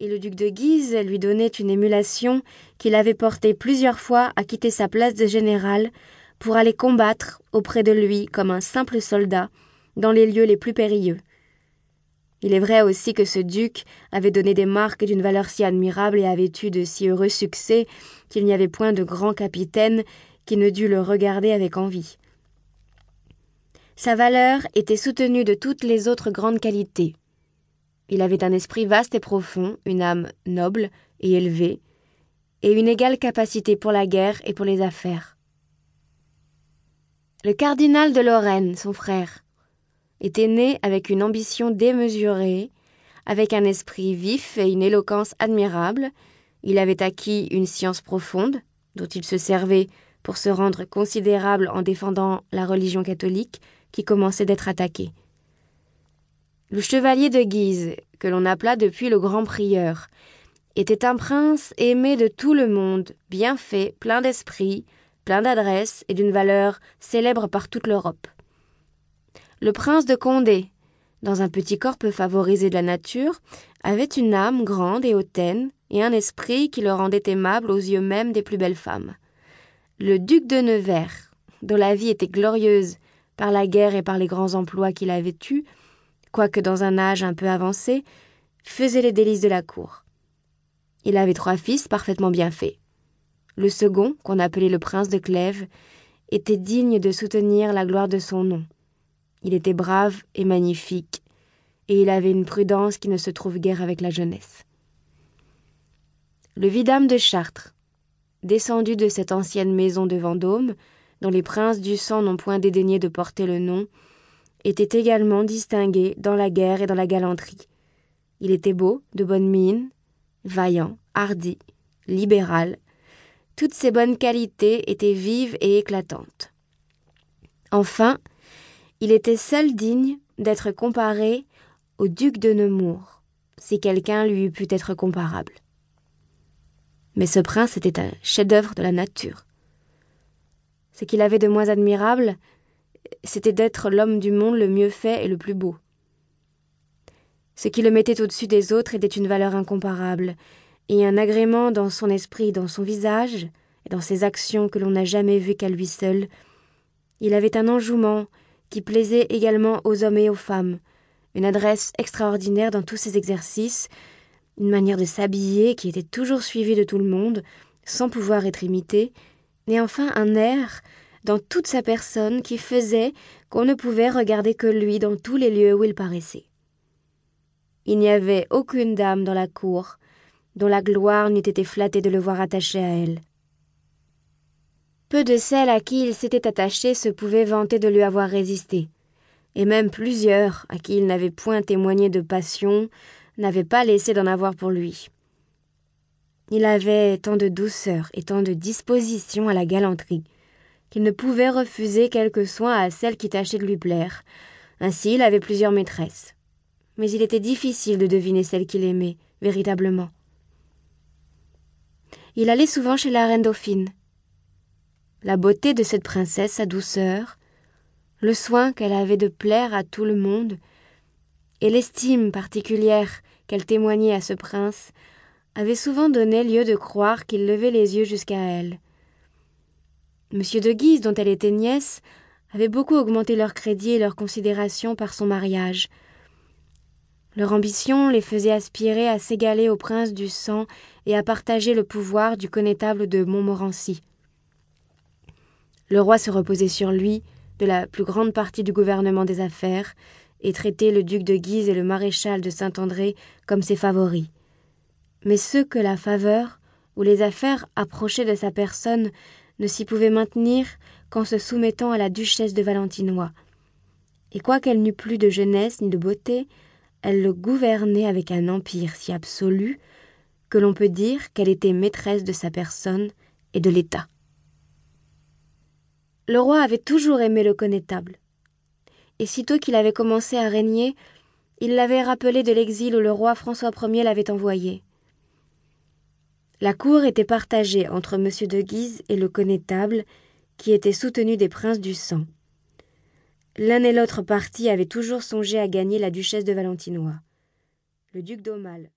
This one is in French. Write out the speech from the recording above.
et le duc de Guise lui donnait une émulation qui l'avait porté plusieurs fois à quitter sa place de général pour aller combattre auprès de lui comme un simple soldat dans les lieux les plus périlleux. Il est vrai aussi que ce duc avait donné des marques d'une valeur si admirable et avait eu de si heureux succès qu'il n'y avait point de grand capitaine qui ne dût le regarder avec envie. Sa valeur était soutenue de toutes les autres grandes qualités. Il avait un esprit vaste et profond, une âme noble et élevée, et une égale capacité pour la guerre et pour les affaires. Le cardinal de Lorraine, son frère, était né avec une ambition démesurée, avec un esprit vif et une éloquence admirable. Il avait acquis une science profonde, dont il se servait pour se rendre considérable en défendant la religion catholique qui commençait d'être attaquée. Le chevalier de Guise, que l'on appela depuis le grand prieur, était un prince aimé de tout le monde, bien fait, plein d'esprit, plein d'adresse et d'une valeur célèbre par toute l'Europe. Le prince de Condé, dans un petit corps peu favorisé de la nature, avait une âme grande et hautaine, et un esprit qui le rendait aimable aux yeux même des plus belles femmes. Le duc de Nevers, dont la vie était glorieuse par la guerre et par les grands emplois qu'il avait eus, quoique dans un âge un peu avancé, faisait les délices de la cour. Il avait trois fils parfaitement bien faits. Le second, qu'on appelait le prince de Clèves, était digne de soutenir la gloire de son nom. Il était brave et magnifique, et il avait une prudence qui ne se trouve guère avec la jeunesse. Le vidame de Chartres, descendu de cette ancienne maison de Vendôme, dont les princes du sang n'ont point dédaigné de porter le nom, était également distingué dans la guerre et dans la galanterie. Il était beau, de bonne mine, vaillant, hardi, libéral. Toutes ces bonnes qualités étaient vives et éclatantes. Enfin, il était seul digne d'être comparé au duc de Nemours, si quelqu'un lui eût pu être comparable. Mais ce prince était un chef-d'œuvre de la nature. Ce qu'il avait de moins admirable, c'était d'être l'homme du monde le mieux fait et le plus beau. Ce qui le mettait au-dessus des autres était une valeur incomparable, et un agrément dans son esprit, dans son visage, et dans ses actions que l'on n'a jamais vues qu'à lui seul. Il avait un enjouement, qui plaisait également aux hommes et aux femmes, une adresse extraordinaire dans tous ses exercices, une manière de s'habiller qui était toujours suivie de tout le monde, sans pouvoir être imitée, et enfin un air dans toute sa personne qui faisait qu'on ne pouvait regarder que lui dans tous les lieux où il paraissait. Il n'y avait aucune dame dans la cour dont la gloire n'eût été flattée de le voir attaché à elle. Peu de celles à qui il s'était attaché se pouvaient vanter de lui avoir résisté, et même plusieurs à qui il n'avait point témoigné de passion n'avaient pas laissé d'en avoir pour lui. Il avait tant de douceur et tant de disposition à la galanterie qu'il ne pouvait refuser quelque soin à celle qui tâchait de lui plaire. Ainsi il avait plusieurs maîtresses. Mais il était difficile de deviner celle qu'il aimait, véritablement. Il allait souvent chez la reine dauphine, la beauté de cette princesse, sa douceur, le soin qu'elle avait de plaire à tout le monde, et l'estime particulière qu'elle témoignait à ce prince, avaient souvent donné lieu de croire qu'il levait les yeux jusqu'à elle. Monsieur de Guise, dont elle était nièce, avait beaucoup augmenté leur crédit et leur considération par son mariage. Leur ambition les faisait aspirer à s'égaler au prince du sang et à partager le pouvoir du connétable de Montmorency. Le roi se reposait sur lui de la plus grande partie du gouvernement des affaires et traitait le duc de Guise et le maréchal de Saint-André comme ses favoris. Mais ceux que la faveur ou les affaires approchaient de sa personne ne s'y pouvaient maintenir qu'en se soumettant à la duchesse de Valentinois. Et quoiqu'elle n'eût plus de jeunesse ni de beauté, elle le gouvernait avec un empire si absolu que l'on peut dire qu'elle était maîtresse de sa personne et de l'État. Le roi avait toujours aimé le connétable. Et sitôt qu'il avait commencé à régner, il l'avait rappelé de l'exil où le roi François Ier l'avait envoyé. La cour était partagée entre M. de Guise et le connétable, qui était soutenu des princes du sang. L'un et l'autre parti avaient toujours songé à gagner la duchesse de Valentinois. Le duc d'Aumale